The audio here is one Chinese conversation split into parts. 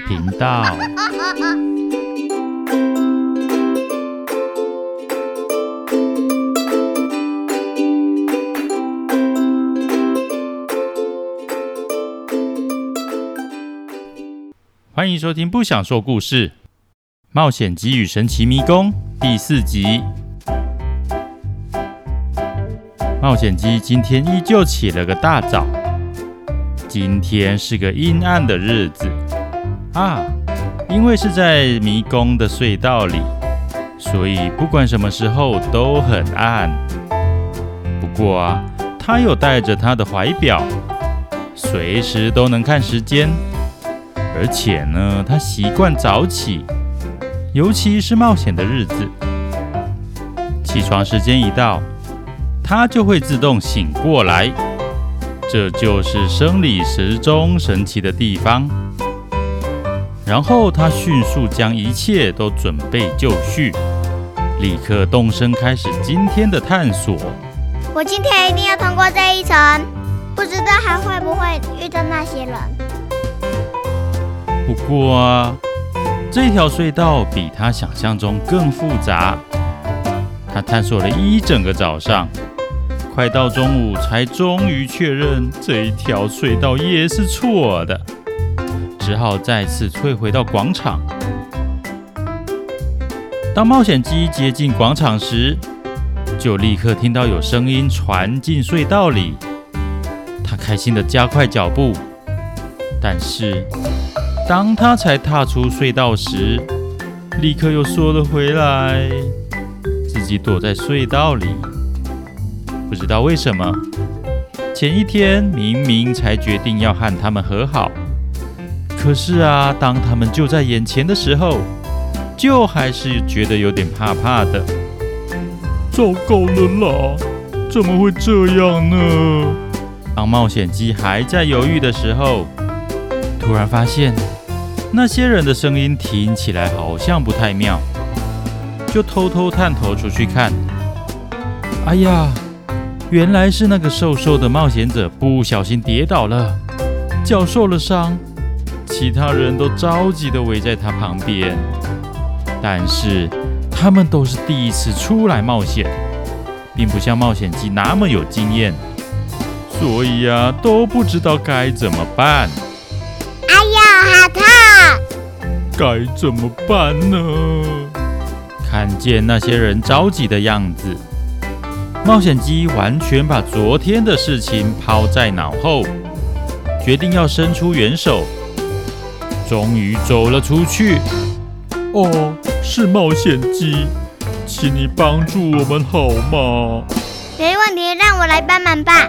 频道。欢迎收听《不想说故事：冒险鸡与神奇迷宫》第四集。冒险鸡今天依旧起了个大早。今天是个阴暗的日子啊，因为是在迷宫的隧道里，所以不管什么时候都很暗。不过啊，他有带着他的怀表，随时都能看时间。而且呢，他习惯早起，尤其是冒险的日子。起床时间一到，他就会自动醒过来。这就是生理时钟神奇的地方。然后他迅速将一切都准备就绪，立刻动身开始今天的探索。我今天一定要通过这一层，不知道还会不会遇到那些人。不过啊，这条隧道比他想象中更复杂。他探索了一整个早上，快到中午才终于确认这一条隧道也是错的，只好再次退回到广场。当冒险鸡接近广场时，就立刻听到有声音传进隧道里。他开心地加快脚步，但是。当他才踏出隧道时，立刻又缩了回来，自己躲在隧道里。不知道为什么，前一天明明才决定要和他们和好，可是啊，当他们就在眼前的时候，就还是觉得有点怕怕的。糟糕了啦，怎么会这样呢？当冒险鸡还在犹豫的时候，突然发现。那些人的声音听起来好像不太妙，就偷偷探头出去看。哎呀，原来是那个瘦瘦的冒险者不小心跌倒了，脚受了伤。其他人都着急地围在他旁边，但是他们都是第一次出来冒险，并不像冒险鸡那么有经验，所以啊，都不知道该怎么办。哎呀，好痛！该怎么办呢？看见那些人着急的样子，冒险鸡完全把昨天的事情抛在脑后，决定要伸出援手。终于走了出去。哦，是冒险鸡，请你帮助我们好吗？没问题，让我来帮忙吧。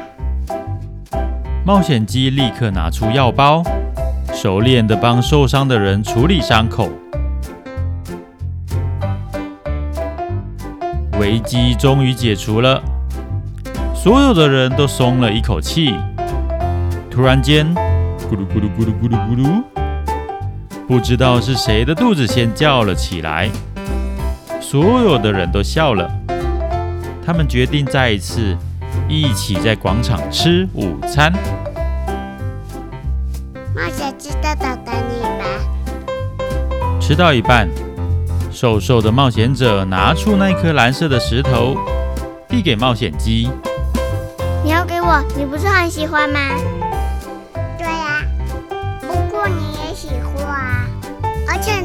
冒险鸡立刻拿出药包。熟练的帮受伤的人处理伤口，危机终于解除了，所有的人都松了一口气。突然间，咕噜咕噜咕噜咕噜咕噜，不知道是谁的肚子先叫了起来，所有的人都笑了。他们决定再一次一起在广场吃午餐。冒险鸡的，等你吧吃到一半，瘦瘦的冒险者拿出那颗蓝色的石头，递给冒险鸡。你要给我？你不是很喜欢吗？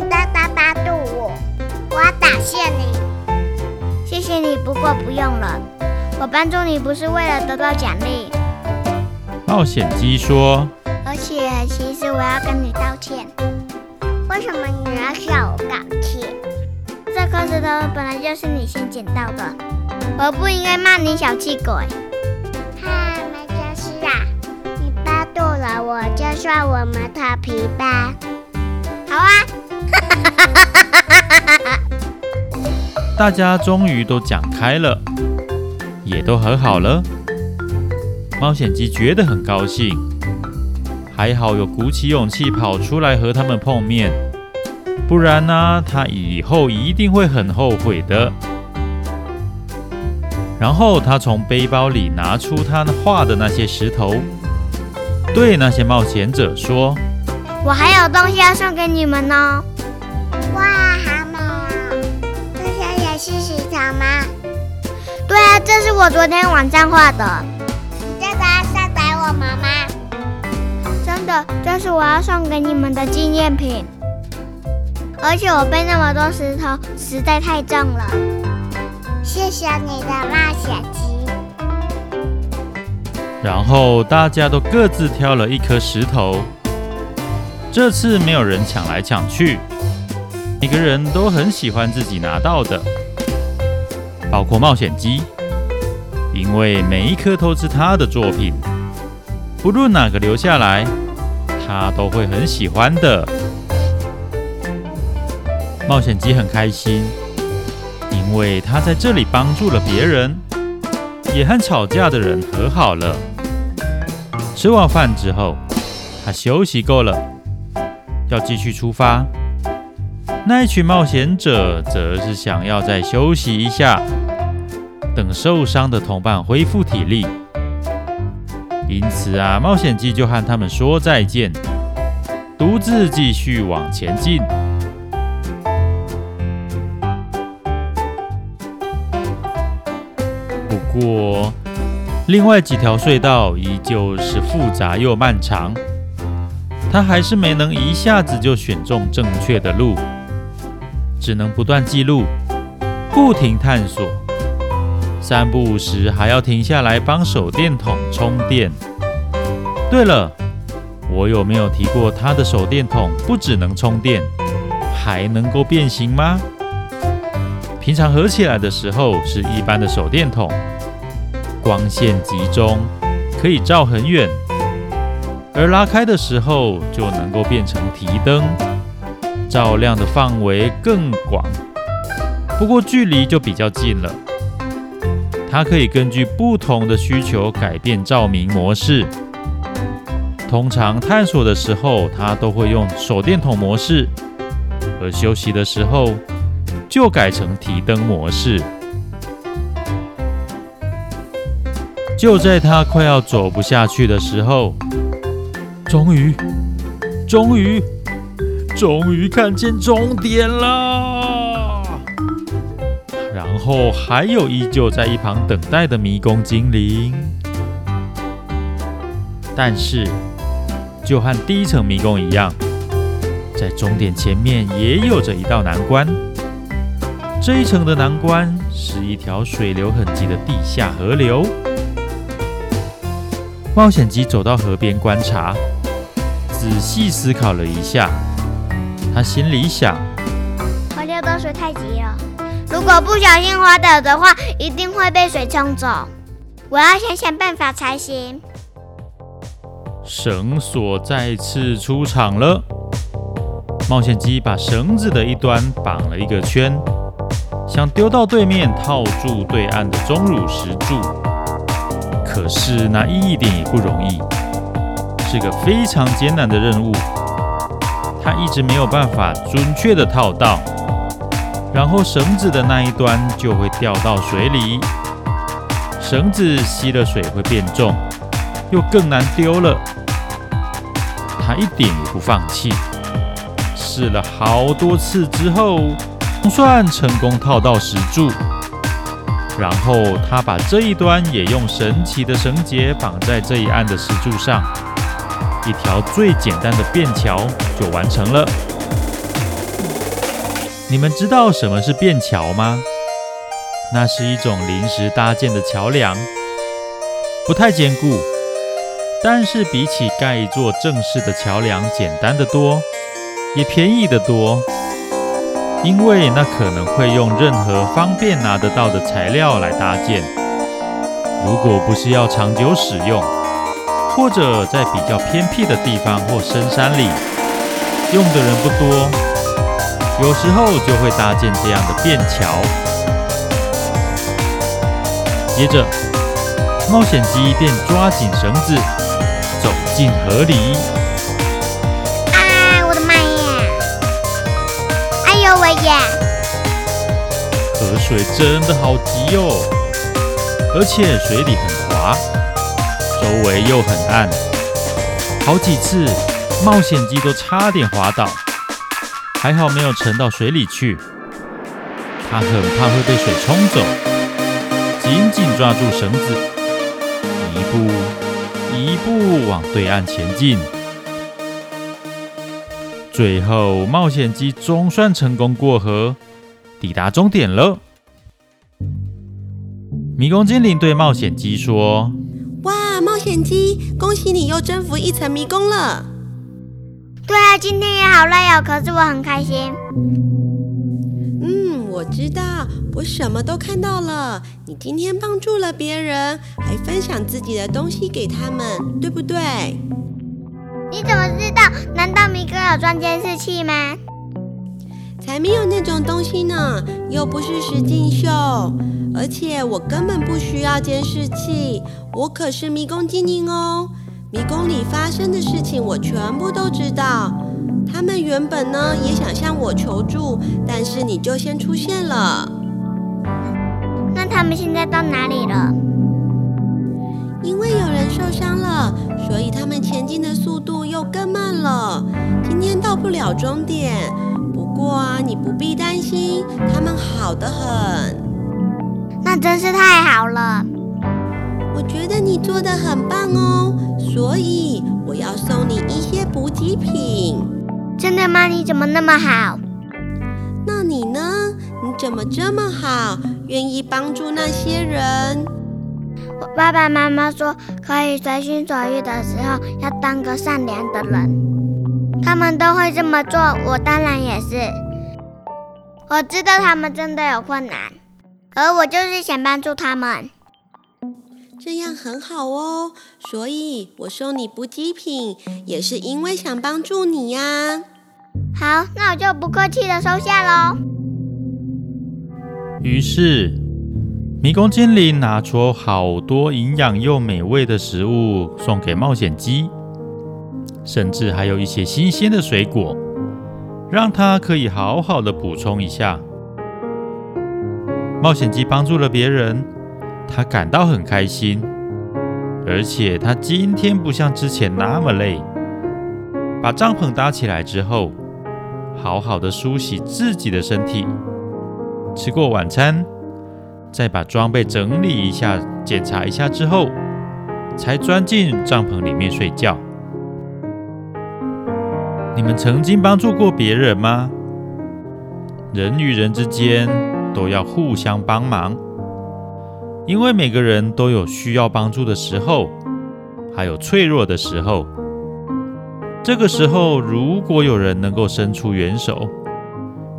而且你大大巴肚我，我要打谢你。谢谢你，不过不用了。我帮助你不是为了得到奖励。冒险鸡说。而且，其实我要跟你道歉。为什么你要向我道歉？这颗石头本来就是你先捡到的，我不应该骂你小气鬼。哈，没关系啦，你巴肚了，我就算我们调皮吧。好啊！大家终于都讲开了，也都和好了。冒险鸡觉得很高兴。还好有鼓起勇气跑出来和他们碰面，不然呢，他以后一定会很后悔的。然后他从背包里拿出他画的那些石头，对那些冒险者说：“我还有东西要送给你们呢。哇，好美啊！这些也是石头吗？对啊，这是我昨天晚上画的。你这个要送给我们吗？真的，这是我要送给你们的纪念品。而且我背那么多石头实在太重了。谢谢你的冒险鸡。然后大家都各自挑了一颗石头。这次没有人抢来抢去，每个人都很喜欢自己拿到的，包括冒险鸡，因为每一颗都是他的作品，不论哪个留下来，他都会很喜欢的。冒险鸡很开心，因为他在这里帮助了别人，也和吵架的人和好了。吃完饭之后，他休息够了，要继续出发。那一群冒险者则是想要再休息一下，等受伤的同伴恢复体力。因此啊，冒险记就和他们说再见，独自继续往前进。不过，另外几条隧道依旧是复杂又漫长，他还是没能一下子就选中正确的路，只能不断记录，不停探索，三不五时还要停下来帮手电筒充电。对了，我有没有提过他的手电筒不只能充电，还能够变形吗？平常合起来的时候是一般的手电筒。光线集中，可以照很远；而拉开的时候，就能够变成提灯，照亮的范围更广。不过距离就比较近了。它可以根据不同的需求改变照明模式。通常探索的时候，它都会用手电筒模式；而休息的时候，就改成提灯模式。就在他快要走不下去的时候，终于，终于，终于看见终点了。然后还有依旧在一旁等待的迷宫精灵。但是，就和第一层迷宫一样，在终点前面也有着一道难关。这一层的难关是一条水流很急的地下河流。冒险鸡走到河边观察，仔细思考了一下。他心里想：河流的水太急了，如果不小心滑倒的话，一定会被水冲走。我要想想办法才行。绳索再次出场了。冒险鸡把绳子的一端绑了一个圈，想丢到对面套住对岸的钟乳石柱。可是那一点也不容易，是个非常艰难的任务。他一直没有办法准确的套到，然后绳子的那一端就会掉到水里，绳子吸了水会变重，又更难丢了。他一点也不放弃，试了好多次之后，总算成功套到石柱。然后他把这一端也用神奇的绳结绑在这一岸的石柱上，一条最简单的便桥就完成了。你们知道什么是便桥吗？那是一种临时搭建的桥梁，不太坚固，但是比起盖一座正式的桥梁简单的多，也便宜得多。因为那可能会用任何方便拿得到的材料来搭建，如果不是要长久使用，或者在比较偏僻的地方或深山里，用的人不多，有时候就会搭建这样的便桥。接着，冒险鸡便抓紧绳子，走进河里。啊，我的妈呀！哎呦喂呀河水真的好急哦，而且水里很滑，周围又很暗，好几次冒险鸡都差点滑倒，还好没有沉到水里去。他很怕会被水冲走，紧紧抓住绳子，一步一步往对岸前进。最后，冒险鸡总算成功过河，抵达终点了。迷宫精灵对冒险鸡说：“哇，冒险鸡，恭喜你又征服一层迷宫了！”对啊，今天也好累哦，可是我很开心。嗯，我知道，我什么都看到了。你今天帮助了别人，还分享自己的东西给他们，对不对？你怎么知道？难道迷宫有装监视器吗？才没有那种东西呢，又不是实境秀。而且我根本不需要监视器，我可是迷宫精灵哦。迷宫里发生的事情我全部都知道。他们原本呢也想向我求助，但是你就先出现了。那他们现在到哪里了？因为有人受伤了，所以他们前进的速度又更慢了。今天到不了终点。不过啊，你不必担心，他们好得很。那真是太好了。我觉得你做的很棒哦，所以我要送你一些补给品。真的吗？你怎么那么好？那你呢？你怎么这么好，愿意帮助那些人？我爸爸妈妈说，可以随心所欲的时候，要当个善良的人。他们都会这么做，我当然也是。我知道他们真的有困难，而我就是想帮助他们。这样很好哦，所以我送你补给品，也是因为想帮助你呀。好，那我就不客气的收下喽。于是，迷宫精灵拿出好多营养又美味的食物送给冒险鸡，甚至还有一些新鲜的水果，让它可以好好的补充一下。冒险鸡帮助了别人。他感到很开心，而且他今天不像之前那么累。把帐篷搭起来之后，好好的梳洗自己的身体，吃过晚餐，再把装备整理一下、检查一下之后，才钻进帐篷里面睡觉。你们曾经帮助过别人吗？人与人之间都要互相帮忙。因为每个人都有需要帮助的时候，还有脆弱的时候。这个时候，如果有人能够伸出援手，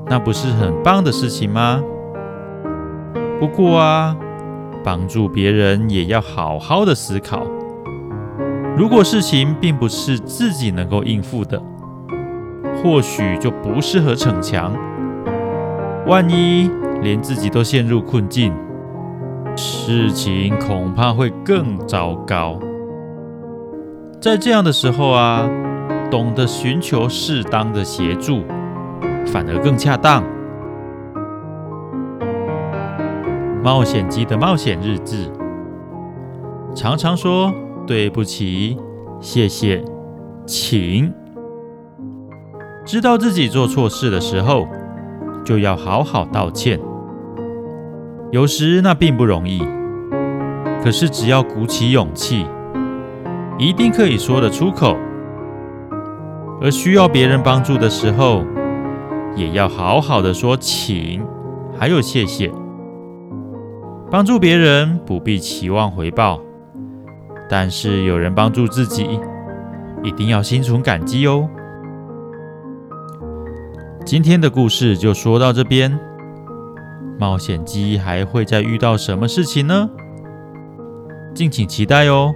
那不是很棒的事情吗？不过啊，帮助别人也要好好的思考。如果事情并不是自己能够应付的，或许就不适合逞强。万一连自己都陷入困境，事情恐怕会更糟糕。在这样的时候啊，懂得寻求适当的协助，反而更恰当。冒险鸡的冒险日志，常常说对不起、谢谢、请。知道自己做错事的时候，就要好好道歉。有时那并不容易，可是只要鼓起勇气，一定可以说得出口。而需要别人帮助的时候，也要好好的说请，还有谢谢。帮助别人不必期望回报，但是有人帮助自己，一定要心存感激哦。今天的故事就说到这边。冒险鸡还会再遇到什么事情呢？敬请期待哦。